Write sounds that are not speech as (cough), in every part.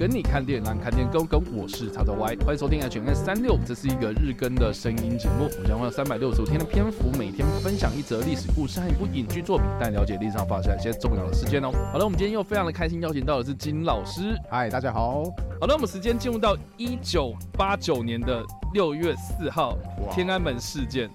跟你看电影，让你看电影更跟。我是叉叉 Y，欢迎收听 HNS 三六，这是一个日更的声音节目。我们将会有三百六十五天的篇幅，每天分享一则历史故事和一部影剧作品，带你了解历史上发生一些重要的事件哦。好了，我们今天又非常的开心，邀请到的是金老师。嗨，大家好。好了，我们时间进入到一九八九年的六月四号，天安门事件。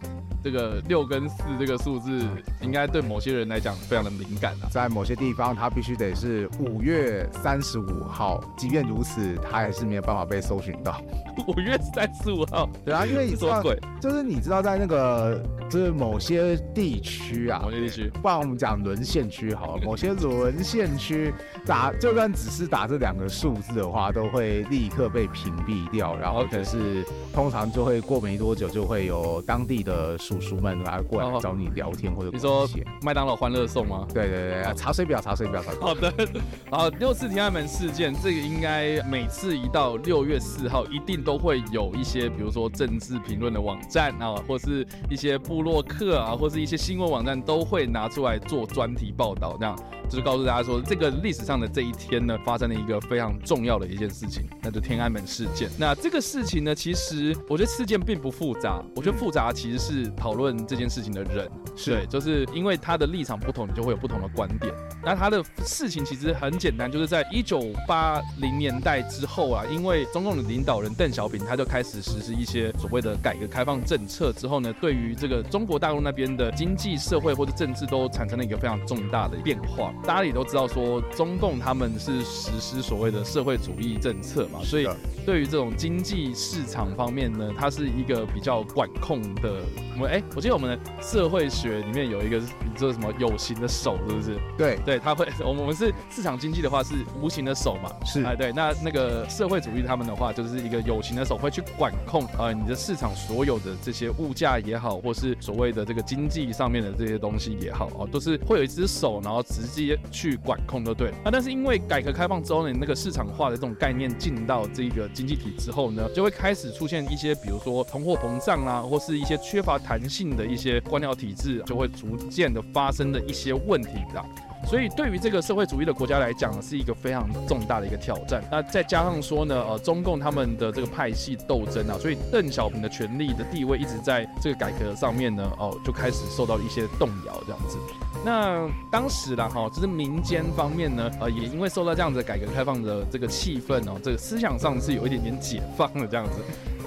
这个六跟四这个数字，应该对某些人来讲非常的敏感啊。在某些地方，它必须得是五月三十五号。即便如此，它还是没有办法被搜寻到。(laughs) 五月三十五号，对啊，因为你说鬼，就是你知道在那个就是某些地区啊，某些地区，不然我们讲沦陷区好了，(laughs) 某些沦陷区打，就算只是打这两个数字的话，都会立刻被屏蔽掉，然后可是通常就会过没多久，就会有当地的叔叔们来过来找你聊天或者。你说麦当劳欢乐颂吗？对对对，查水表，查水表，查水表。好的，(laughs) 好，六四天安门事件，这个应该每次一到六月四号，一定都会有一些，比如说政治评论的网站啊，或是一些部落客啊，或是一些新闻网站，都会拿出来做专题报道，这样就是告诉大家说，这个历史上的这一天呢，发生了一个非常重要的一件事情，那就天安门事件。那这个事情呢，其实我觉得事件并不复杂，我觉得复杂其实是讨论这件事情的人，是对，就是因为他的立场不同，你就会有不同的观点。那他的事情其实很简单，就是在一九八零年代之后啊，因为中共的领导人邓小平他。就开始实施一些所谓的改革开放政策之后呢，对于这个中国大陆那边的经济社会或者政治都产生了一个非常重大的变化。大家也都知道说，中共他们是实施所谓的社会主义政策嘛，所以对于这种经济市场方面呢，它是一个比较管控的。我们哎，我记得我们的社会学里面有一个，你知道什么有形的手是不是？对对，他会，(laughs) 我们我们是市场经济的话是无形的手嘛，是哎对，那那个社会主义他们的话就是一个有形的手。会去管控呃你的市场所有的这些物价也好，或是所谓的这个经济上面的这些东西也好哦，都是会有一只手，然后直接去管控，就对。啊，但是因为改革开放之后呢，那个市场化的这种概念进到这个经济体之后呢，就会开始出现一些，比如说通货膨胀啊，或是一些缺乏弹性的一些官僚体制，就会逐渐的发生的一些问题的。所以，对于这个社会主义的国家来讲，是一个非常重大的一个挑战。那再加上说呢，呃，中共他们的这个派系斗争啊，所以邓小平的权力的地位一直在这个改革上面呢，哦，就开始受到一些动摇这样子。那当时啦，哈，就是民间方面呢，呃，也因为受到这样子改革开放的这个气氛哦，这个思想上是有一点点解放的这样子。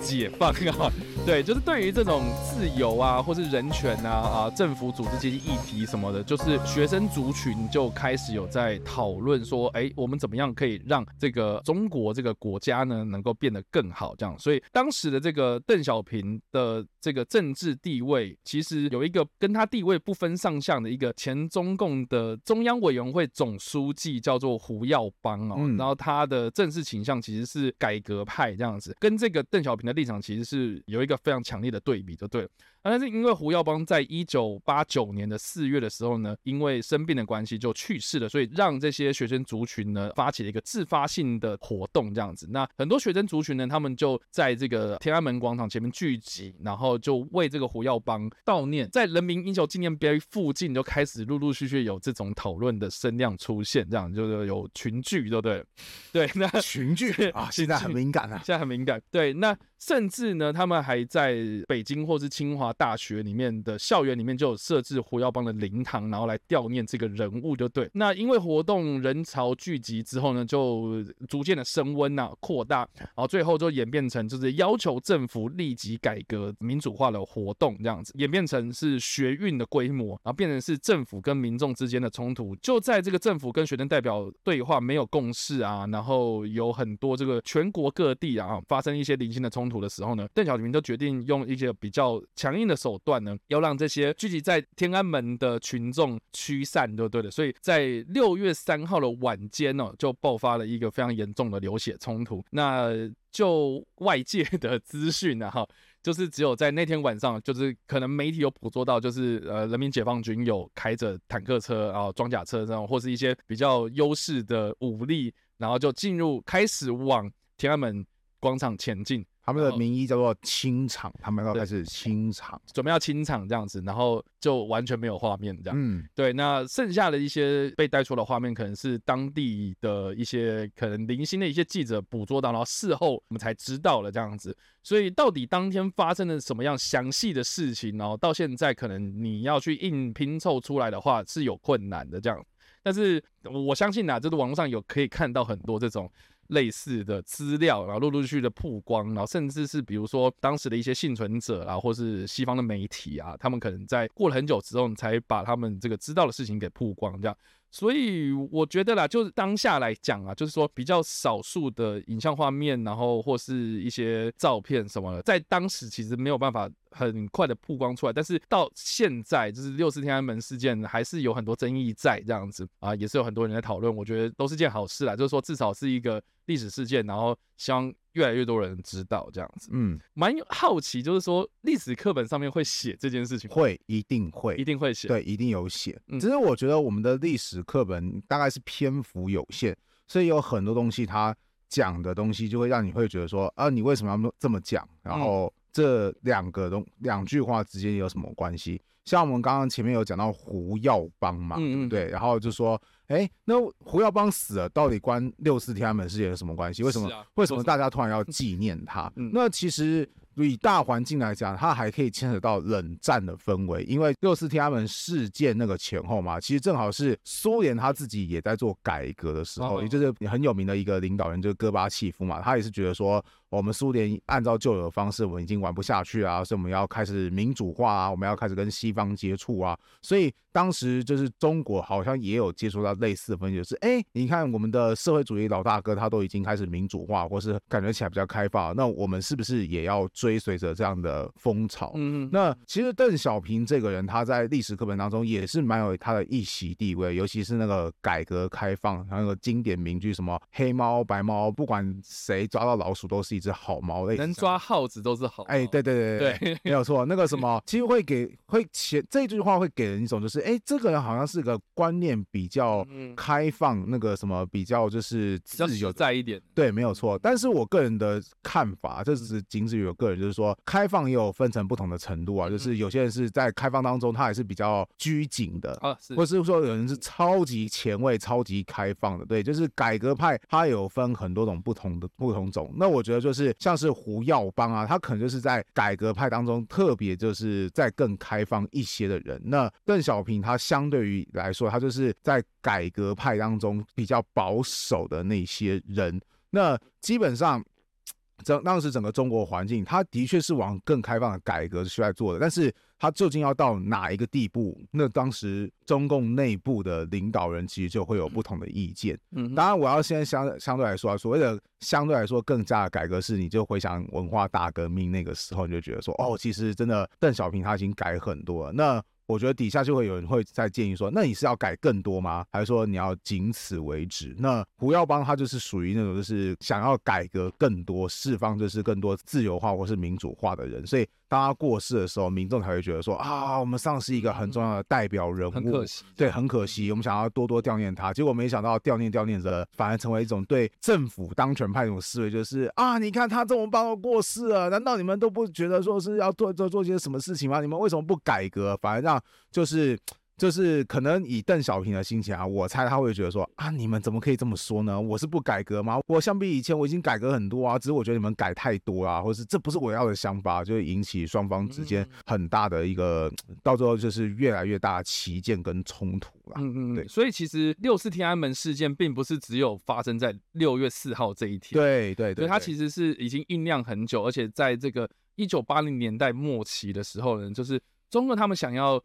解放啊，对，就是对于这种自由啊，或是人权啊啊，政府组织阶级议题什么的，就是学生族群就开始有在讨论说，哎，我们怎么样可以让这个中国这个国家呢，能够变得更好？这样，所以当时的这个邓小平的这个政治地位，其实有一个跟他地位不分上下的一个前中共的中央委员会总书记，叫做胡耀邦哦，嗯、然后他的政治倾向其实是改革派这样子，跟这个邓小平的立场其实是有一个非常强烈的对比，就对了。但是因为胡耀邦在一九八九年的四月的时候呢，因为生病的关系就去世了，所以让这些学生族群呢发起了一个自发性的活动，这样子。那很多学生族群呢，他们就在这个天安门广场前面聚集，然后就为这个胡耀邦悼念。在人民英雄纪念碑附近就开始陆陆续续有这种讨论的声量出现，这样就是有群聚，对不对？(laughs) 对，那群聚啊，现在很敏感啊，现在很敏感。对，那甚至呢，他们还在北京或是清华。大学里面的校园里面就有设置胡耀邦的灵堂，然后来悼念这个人物，就对。那因为活动人潮聚集之后呢，就逐渐的升温呐，扩大，然后最后就演变成就是要求政府立即改革民主化的活动，这样子演变成是学运的规模，然后变成是政府跟民众之间的冲突。就在这个政府跟学生代表对话没有共识啊，然后有很多这个全国各地啊发生一些零星的冲突的时候呢，邓小平就决定用一些比较强硬的手段呢，要让这些聚集在天安门的群众驱散，对不对的？所以在六月三号的晚间呢，就爆发了一个非常严重的流血冲突。那就外界的资讯呢，哈，(laughs) 就是只有在那天晚上，就是可能媒体有捕捉到，就是呃，人民解放军有开着坦克车啊、装甲车这样，或是一些比较优势的武力，然后就进入开始往天安门广场前进。他们的名义叫做清场，他们要开始清场，准备要清场这样子，然后就完全没有画面这样。嗯，对，那剩下的一些被带出的画面，可能是当地的一些可能零星的一些记者捕捉到，然后事后我们才知道了这样子。所以到底当天发生了什么样详细的事情，然后到现在可能你要去硬拼凑出来的话是有困难的这样。但是我相信啊，就是网络上有可以看到很多这种。类似的资料，然后陆陆续续的曝光，然后甚至是比如说当时的一些幸存者啊，或是西方的媒体啊，他们可能在过了很久之后才把他们这个知道的事情给曝光，这样。所以我觉得啦，就是当下来讲啊，就是说比较少数的影像画面，然后或是一些照片什么的，在当时其实没有办法很快的曝光出来。但是到现在，就是六四天安门事件还是有很多争议在这样子啊，也是有很多人在讨论。我觉得都是件好事啦，就是说至少是一个历史事件，然后希望。越来越多人知道这样子，嗯，蛮好奇，就是说历史课本上面会写这件事情，会一定会一定会写，对，一定有写。嗯，只是我觉得我们的历史课本大概是篇幅有限，所以有很多东西它讲的东西就会让你会觉得说啊，你为什么要这么讲？然后这两个东两句话之间有什么关系？像我们刚刚前面有讲到胡耀邦嘛，嗯嗯，对，然后就说。哎，那胡耀邦死了，到底关六四天安门事件有什么关系？为什么？为什么大家突然要纪念他？(laughs) 那其实。以大环境来讲，它还可以牵扯到冷战的氛围，因为六四天安门事件那个前后嘛，其实正好是苏联他自己也在做改革的时候，也就是很有名的一个领导人，就是戈巴契夫嘛，他也是觉得说，我们苏联按照旧有的方式，我们已经玩不下去啊，所以我们要开始民主化啊，我们要开始跟西方接触啊，所以当时就是中国好像也有接触到类似的分析，就是哎，你看我们的社会主义老大哥他都已经开始民主化，或是感觉起来比较开放，那我们是不是也要追？追随着这样的风潮，嗯，那其实邓小平这个人，他在历史课本当中也是蛮有他的一席地位，尤其是那个改革开放，还有个经典名句，什么黑猫白猫，不管谁抓到老鼠都是一只好猫，类能抓耗子都是好。哎，对对对对，对没有错。(laughs) 那个什么，其实会给会前这句话会给人一种就是，哎，这个人好像是个观念比较开放，那个什么比较就是自由在一点。对，没有错。但是我个人的看法，这只是仅止于我个人。就是说，开放也有分成不同的程度啊。就是有些人是在开放当中，他还是比较拘谨的啊，或是说有人是超级前卫、超级开放的。对，就是改革派，他有分很多种不同的不同种。那我觉得就是像是胡耀邦啊，他可能就是在改革派当中特别就是在更开放一些的人。那邓小平他相对于来说，他就是在改革派当中比较保守的那些人。那基本上。整当时整个中国环境，它的确是往更开放的改革去来做的，但是它究竟要到哪一个地步？那当时中共内部的领导人其实就会有不同的意见。嗯，当然我要先相相对来说啊，所谓的相对来说更加的改革是，你就回想文化大革命那个时候，你就觉得说，哦，其实真的邓小平他已经改很多了。那我觉得底下就会有人会再建议说，那你是要改更多吗？还是说你要仅此为止？那胡耀邦他就是属于那种就是想要改革更多，释放就是更多自由化或是民主化的人，所以。当他过世的时候，民众才会觉得说啊，我们丧失一个很重要的代表人物，很可惜。对，很可惜，我们想要多多悼念他，结果没想到悼念悼念着，反而成为一种对政府当权派一种思维，就是啊，你看他这么棒过世了，难道你们都不觉得说是要做做做些什么事情吗？你们为什么不改革，反而让就是。就是可能以邓小平的心情啊，我猜他会觉得说啊，你们怎么可以这么说呢？我是不改革吗？我相比以前我已经改革很多啊，只是我觉得你们改太多啊，或是这不是我要的想法，就会引起双方之间很大的一个，到最后就是越来越大的歧见跟冲突了。嗯嗯，对。所以其实六四天安门事件并不是只有发生在六月四号这一天，对对对，它其实是已经酝酿很久，而且在这个一九八零年代末期的时候呢，就是中国他们想要。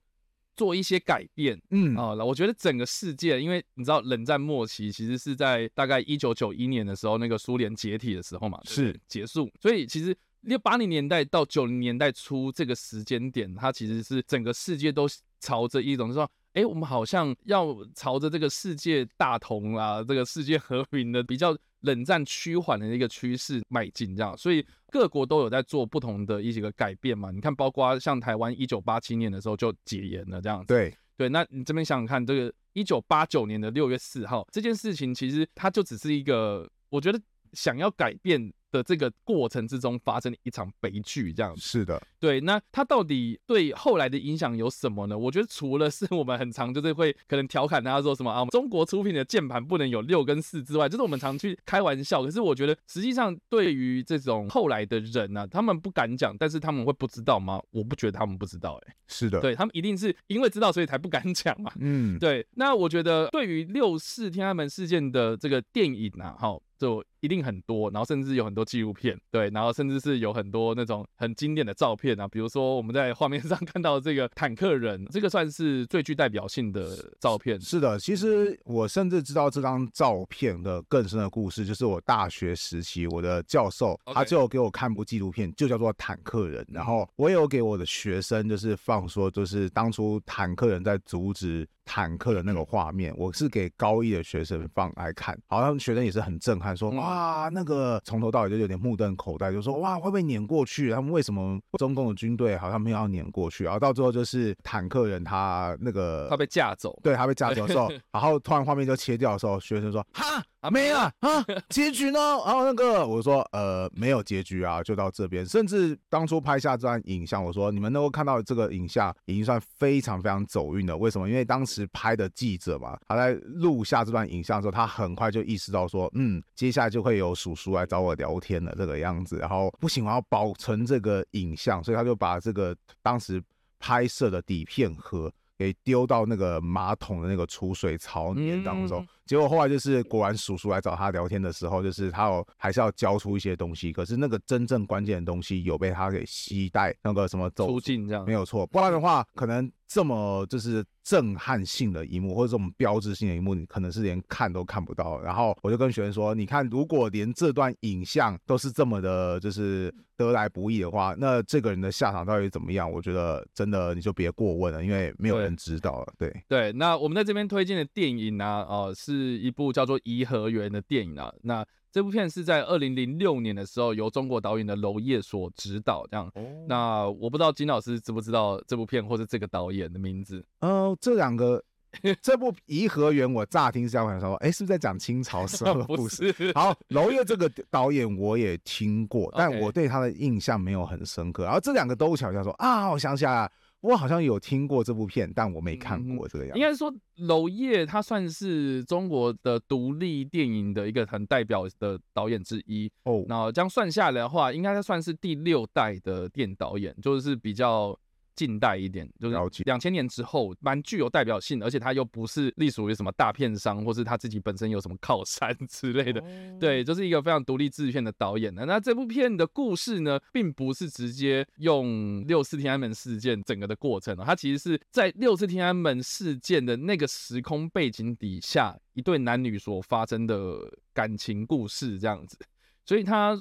做一些改变，嗯啊，我觉得整个世界，因为你知道冷战末期其实是在大概一九九一年的时候，那个苏联解体的时候嘛，是结束，所以其实六八零年代到九零年代初这个时间点，它其实是整个世界都朝着一种就是说。哎，我们好像要朝着这个世界大同啊，这个世界和平的比较冷战趋缓的一个趋势迈进，这样，所以各国都有在做不同的一些个改变嘛。你看，包括像台湾一九八七年的时候就解严了，这样子。对对，那你这边想想看，这个一九八九年的六月四号这件事情，其实它就只是一个，我觉得想要改变。的这个过程之中发生了一场悲剧，这样子。是的，对。那它到底对后来的影响有什么呢？我觉得除了是 (laughs) 我们很常就是会可能调侃大家说什么啊，中国出品的键盘不能有六跟四之外，就是我们常去开玩笑。可是我觉得实际上对于这种后来的人呢、啊，他们不敢讲，但是他们会不知道吗？我不觉得他们不知道、欸，哎，是的，对他们一定是因为知道所以才不敢讲嘛。嗯，对。那我觉得对于六四天安门事件的这个电影啊，哈。就一定很多，然后甚至有很多纪录片，对，然后甚至是有很多那种很经典的照片啊，比如说我们在画面上 (laughs) 看到这个坦克人，这个算是最具代表性的照片。是的，其实我甚至知道这张照片的更深的故事，就是我大学时期我的教授他就给我看部纪录片，就叫做《坦克人》，然后我也有给我的学生就是放说，就是当初坦克人在阻止。坦克的那个画面，我是给高一的学生放来看，好像学生也是很震撼，说哇，那个从头到尾就有点目瞪口呆，就说哇，会不会碾过去？他们为什么中共的军队好像没有要碾过去？然后到最后就是坦克人他那个他被架走，对，他被架走的时候，(laughs) 然后突然画面就切掉的时候，学生说哈。啊，没了啊，结局呢？(laughs) 然后那个我说，呃，没有结局啊，就到这边。甚至当初拍下这段影像，我说你们能够看到这个影像，已经算非常非常走运了。为什么？因为当时拍的记者嘛，他在录下这段影像的时候，他很快就意识到说，嗯，接下来就会有叔叔来找我聊天了，这个样子。然后不行，我要保存这个影像，所以他就把这个当时拍摄的底片盒。给丢到那个马桶的那个储水槽里面当中，结果后来就是果然叔叔来找他聊天的时候，就是他有还是要交出一些东西，可是那个真正关键的东西有被他给吸带那个什么走出境这样，没有错，不然的话可能。这么就是震撼性的一幕，或者这种标志性的一幕，你可能是连看都看不到。然后我就跟学生说：“你看，如果连这段影像都是这么的，就是得来不易的话，那这个人的下场到底怎么样？我觉得真的你就别过问了，因为没有人知道了。对”对对，那我们在这边推荐的电影呢、啊，哦、呃，是一部叫做《颐和园》的电影啊。那这部片是在二零零六年的时候由中国导演的娄烨所执导，这样。哦、那我不知道金老师知不知道这部片或者这个导演的名字？呃，这两个，(laughs) 这部《颐和园》我乍听是这样说，哎，是不是在讲清朝时候的故事？(laughs) 不是。好，娄烨这个导演我也听过，但我对他的印象没有很深刻。然后这两个都巧巧说啊，我想起来了。我好像有听过这部片，但我没看过这个样子。应该是说，娄烨他算是中国的独立电影的一个很代表的导演之一哦。那这样算下来的话，应该算是第六代的电影导演，就是比较。近代一点，就是两千年之后，蛮具有代表性的，而且他又不是隶属于什么大片商，或是他自己本身有什么靠山 (laughs) 之类的，对，就是一个非常独立制片的导演的。那这部片的故事呢，并不是直接用六四天安门事件整个的过程，它其实是在六四天安门事件的那个时空背景底下，一对男女所发生的感情故事这样子，所以它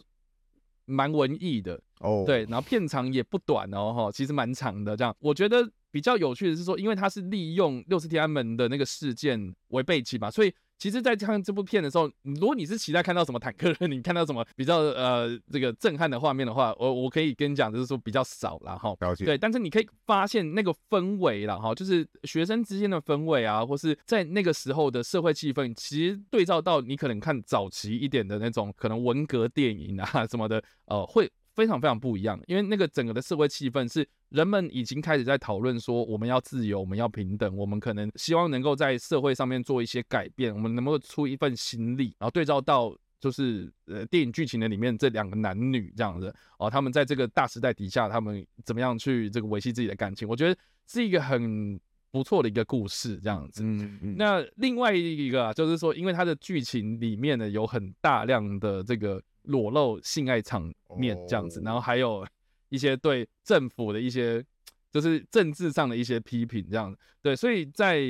蛮文艺的。哦，oh. 对，然后片长也不短哦，哈，其实蛮长的。这样，我觉得比较有趣的是说，因为它是利用六四天安门的那个事件为背景嘛，所以其实，在看这部片的时候，如果你是期待看到什么坦克人，(laughs) 你看到什么比较呃这个震撼的画面的话，我我可以跟你讲，就是说比较少了哈。了解。对，但是你可以发现那个氛围了哈，就是学生之间的氛围啊，或是在那个时候的社会气氛，其实对照到你可能看早期一点的那种可能文革电影啊什么的，呃，会。非常非常不一样，因为那个整个的社会气氛是人们已经开始在讨论说，我们要自由，我们要平等，我们可能希望能够在社会上面做一些改变，我们能够出一份心力，然后对照到就是呃电影剧情的里面这两个男女这样子哦，他们在这个大时代底下，他们怎么样去这个维系自己的感情，我觉得是一个很不错的一个故事这样子。嗯嗯。那另外一个啊，就是说，因为它的剧情里面呢有很大量的这个。裸露性爱场面这样子，然后还有一些对政府的一些，就是政治上的一些批评这样子，对，所以在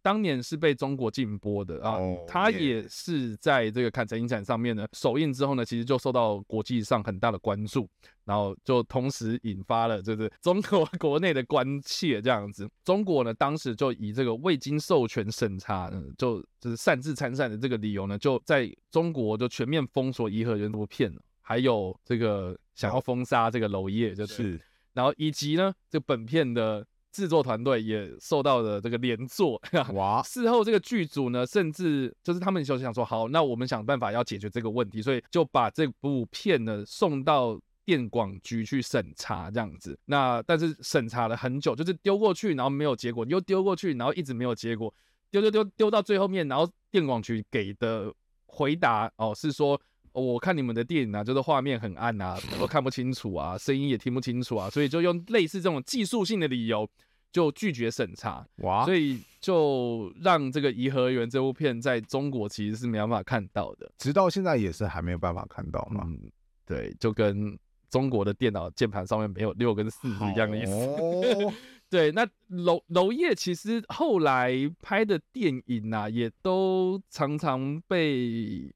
当年是被中国禁播的啊，他也是在这个坎城影展上面呢首映之后呢，其实就受到国际上很大的关注，然后就同时引发了就是 (laughs) 中国国内的关切这样子，中国呢当时就以这个未经授权审查，就就是擅自参赛的这个理由呢，就在中国就全面封锁《颐和园》这部片，还有这个想要封杀这个娄烨，就是。然后以及呢，这个本片的制作团队也受到了这个连坐。(laughs) 哇！事后这个剧组呢，甚至就是他们就想说，好，那我们想办法要解决这个问题，所以就把这部片呢送到电广局去审查，这样子。那但是审查了很久，就是丢过去，然后没有结果，又丢过去，然后一直没有结果，丢丢丢丢到最后面，然后电广局给的回答哦是说。我看你们的电影啊，就是画面很暗啊，都看不清楚啊，声音也听不清楚啊，所以就用类似这种技术性的理由就拒绝审查。哇！所以就让这个《颐和园》这部片在中国其实是没办法看到的，直到现在也是还没有办法看到嘛。嗯，对，就跟中国的电脑键盘上面没有六跟四是一样的意思。哦、(laughs) 对，那娄娄烨其实后来拍的电影啊，也都常常被。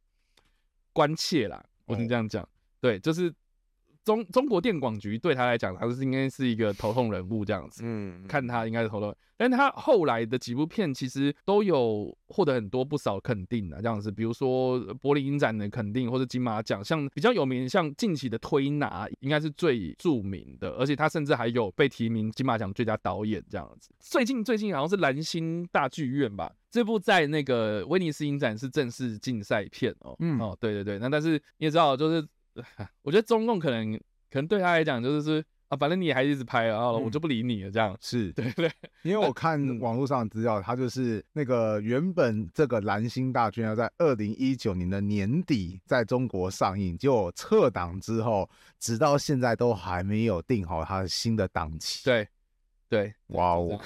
关切啦，我是这样讲，嗯、对，就是中中国电广局对他来讲，他是应该是一个头痛人物这样子，嗯，看他应该是头痛，但他后来的几部片其实都有获得很多不少肯定的这样子，比如说柏林影展的肯定或者金马奖，像比较有名，像近期的推拿应该是最著名的，而且他甚至还有被提名金马奖最佳导演这样子。最近最近好像是蓝星大剧院吧。这部在那个威尼斯影展是正式竞赛片哦，嗯哦，对对对，那但是你也知道，就是 (laughs) 我觉得中共可能可能对他来讲就是是啊，反正你也还一直拍啊，我就不理你了这样，嗯、(laughs) 是。对对，因为我看网络上的资料，他就是那个原本这个蓝星大军要在二零一九年的年底在中国上映，结果撤档之后，直到现在都还没有定好他的新的档期，对。对，哇哦，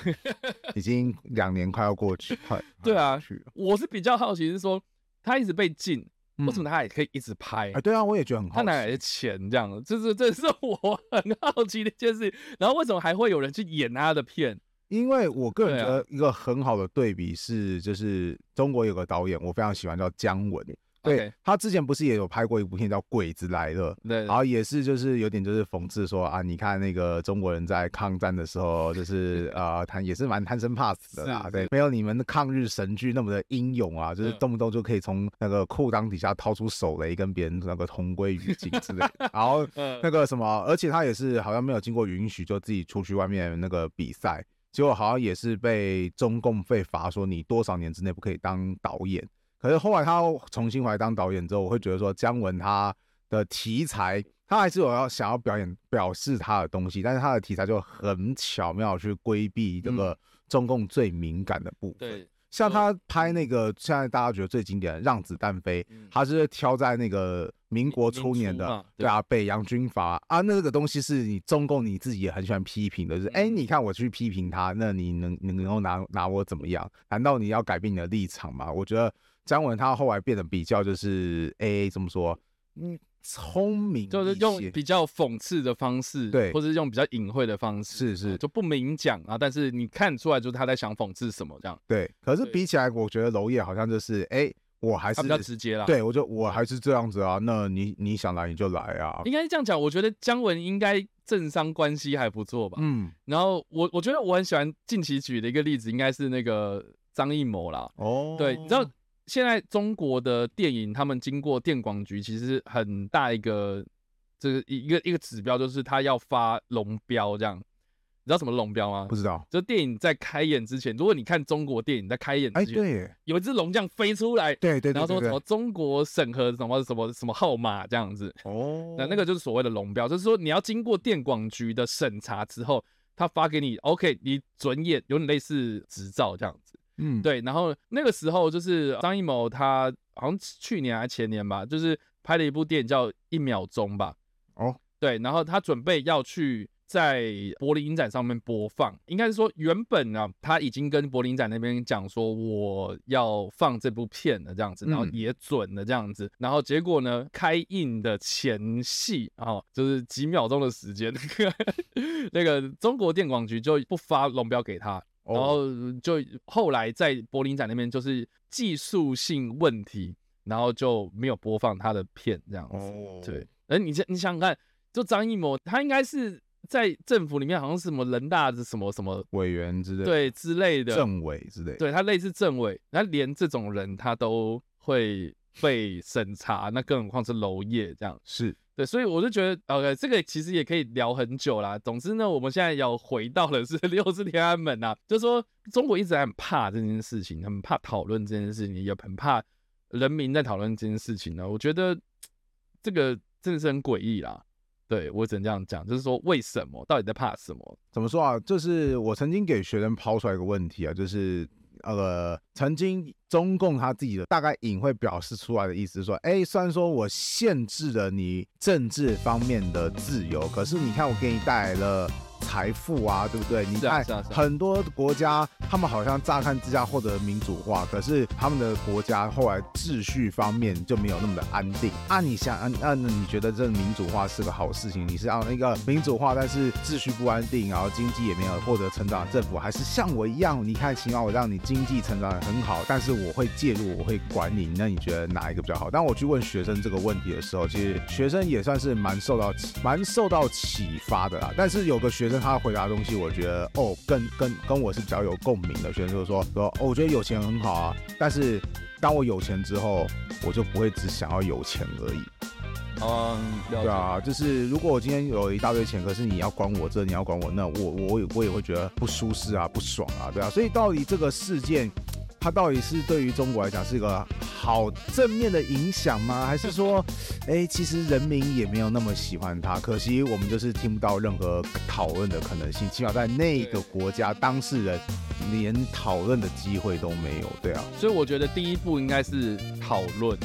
已经两年快要过去，(laughs) 快对啊，我是比较好奇是说，他一直被禁，嗯、为什么他也可以一直拍？哎，对啊，我也觉得很好，他哪来的钱这样？这是这是我 (laughs) 很好奇的一件事。然后为什么还会有人去演他的片？因为我个人觉得一个很好的对比是，就是中国有个导演，我非常喜欢叫姜文。对.他之前不是也有拍过一部片叫《鬼子来了》，对，然后也是就是有点就是讽刺说啊，你看那个中国人在抗战的时候，就是 (laughs) 呃，他也是蛮贪生怕死的啦，是对，没有你们的抗日神剧那么的英勇啊，就是动不动就可以从那个裤裆底下掏出手雷跟别人那个同归于尽之类的，(laughs) 然后那个什么，而且他也是好像没有经过允许就自己出去外面那个比赛，结果好像也是被中共被罚说你多少年之内不可以当导演。可是后来他重新回来当导演之后，我会觉得说姜文他的题材，他还是有要想要表演表示他的东西，但是他的题材就很巧妙去规避这个中共最敏感的部分。对，像他拍那个现在大家觉得最经典的《让子弹飞》，他是挑在那个民国初年的，对啊，北洋军阀啊，那个东西是你中共你自己也很喜欢批评的，就是哎，你看我去批评他，那你能能够拿拿我怎么样？难道你要改变你的立场吗？我觉得。姜文他后来变得比较就是诶，怎么说？嗯，聪明，就是用比较讽刺的方式，对，或者是用比较隐晦的方式，是是，就不明讲啊。但是你看出来，就是他在想讽刺什么这样。对，可是比起来，我觉得娄烨好像就是哎，我还是比较直接啦。对，我就我还是这样子啊。那你你想来你就来啊。应该是这样讲，我觉得姜文应该政商关系还不错吧。嗯，然后我我觉得我很喜欢近期举的一个例子，应该是那个张艺谋啦。哦，对，你知道。现在中国的电影，他们经过电广局，其实很大一个这个一个一个指标，就是他要发龙标这样。你知道什么龙标吗？不知道。就电影在开演之前，如果你看中国电影在开演之前，哎对，有一只龙这样飞出来，对对，然后说什么中国审核什么什么什么号码这样子。哦，那那个就是所谓的龙标，就是说你要经过电广局的审查之后，他发给你，OK，你准演，有点类似执照这样子。嗯，对，然后那个时候就是张艺谋，他好像去年还前年吧，就是拍了一部电影叫《一秒钟》吧。哦，对，然后他准备要去在柏林影展上面播放，应该是说原本呢，他已经跟柏林展那边讲说我要放这部片了这样子，然后也准了这样子，然后结果呢，开映的前戏啊，就是几秒钟的时间，(laughs) 那个中国电广局就不发龙标给他。然后就后来在柏林展那边就是技术性问题，然后就没有播放他的片这样子。对，哎，你你想想看，就张艺谋，他应该是在政府里面好像是什么人大的什么什么委员之类，对之类的政委之类，对他类似政委，那连这种人他都会被审查，那更何况是娄烨这样。是。对，所以我就觉得，OK，这个其实也可以聊很久啦。总之呢，我们现在要回到的是 (laughs) 六字天安门啊，就是说中国一直很怕这件事情，很怕讨论这件事情，也很怕人民在讨论这件事情呢。我觉得这个真的是很诡异啦。对，我只能这样讲，就是说为什么，到底在怕什么？怎么说啊？就是我曾经给学生抛出来一个问题啊，就是。那个，曾经中共他自己的大概隐晦表示出来的意思是说，哎，虽然说我限制了你政治方面的自由，可是你看我给你带来了。财富啊，对不对？你看很多国家，他们好像乍看之下获得民主化，可是他们的国家后来秩序方面就没有那么的安定。啊，你想，啊，那你觉得这民主化是个好事情？你是要那个民主化，但是秩序不安定，然后经济也没有获得成长的政府，还是像我一样，你看，起码我让你经济成长得很好，但是我会介入，我会管你，那你觉得哪一个比较好？当我去问学生这个问题的时候，其实学生也算是蛮受到蛮受到启发的啦。但是有个学生。他回答的东西，我觉得哦，跟跟跟我是比较有共鸣的。学生就是说说，哦，我觉得有钱很好啊，但是当我有钱之后，我就不会只想要有钱而已。嗯，对啊，就是如果我今天有一大堆钱，可是你要管我这，你要管我那，我我我也会觉得不舒适啊，不爽啊，对啊。所以到底这个事件，它到底是对于中国来讲是一个好正面的影响吗？还是说，哎、其实人民也没有那么喜欢他？可惜我们就是听不到任何讨论的可能性，起码在那个国家，当事人连讨论的机会都没有。对啊，所以我觉得第一步应该是讨论，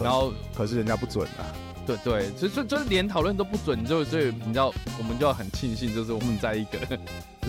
然后可是人家不准啊。对对，就就就是连讨论都不准，就所以你知道，我们就要很庆幸，就是我们在一个，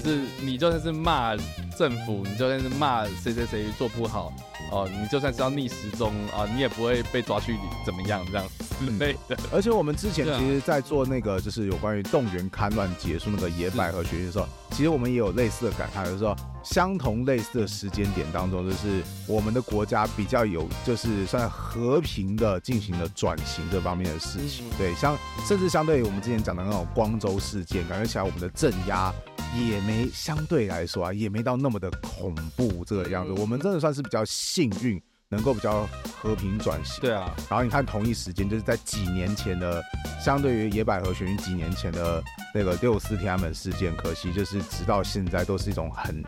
是你就算是骂政府，你就算是骂谁谁谁做不好。哦，你就算是要逆时钟啊，你也不会被抓去怎么样这样之类的。而且我们之前其实，在做那个就是有关于动员戡乱结束那个野百合学运的时候，其实我们也有类似的感慨，就是说相同类似的时间点当中，就是我们的国家比较有就是算和平的进行了转型这方面的事情。对，相甚至相对于我们之前讲的那种光州事件，感觉起来我们的镇压。也没相对来说啊，也没到那么的恐怖这个样子。我们真的算是比较幸运，能够比较和平转型。对啊，然后你看同一时间，就是在几年前的，相对于野百合学运几年前的那个六四天安门事件，可惜就是直到现在都是一种很。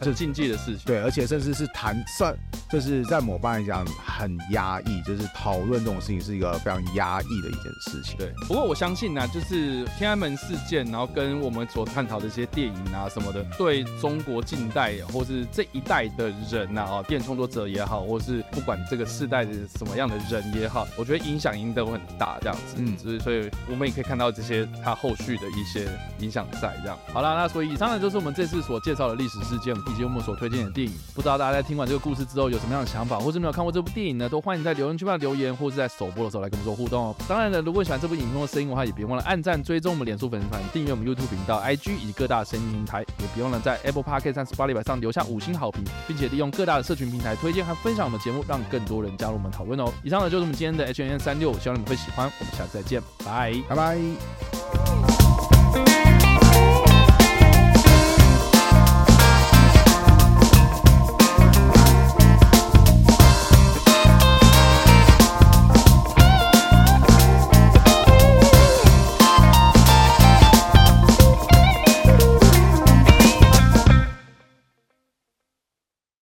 这是禁忌的事情，对，而且甚至是谈算，就是在某方面来讲很压抑，就是讨论这种事情是一个非常压抑的一件事情。对，不过我相信呢、啊，就是天安门事件，然后跟我们所探讨的一些电影啊什么的，对中国近代或是这一代的人呐啊，电影创作者也好，或是不管这个世代的什么样的人也好，我觉得影响应该会很大，这样子。嗯，所以所以我们也可以看到这些它后续的一些影响在这样。好了，那所以以上呢就是我们这次所介绍的历史事件。以及我们所推荐的电影，不知道大家在听完这个故事之后有什么样的想法，或是没有看过这部电影呢？都欢迎在留言区帮留言，或是在首播的时候来跟我们做互动哦。当然了，如果喜欢这部影片或声音的话，也别忘了按赞、追踪我们脸书粉丝团、订阅我们 YouTube 频道、IG 以及各大声音平台，也别忘了在 Apple Podcast 和 Spotify 上留下五星好评，并且利用各大的社群平台推荐和分享我们节目，让更多人加入我们讨论哦。以上呢就是我们今天的 H&M 365，希望你们会喜欢。我们下次再见，拜拜拜。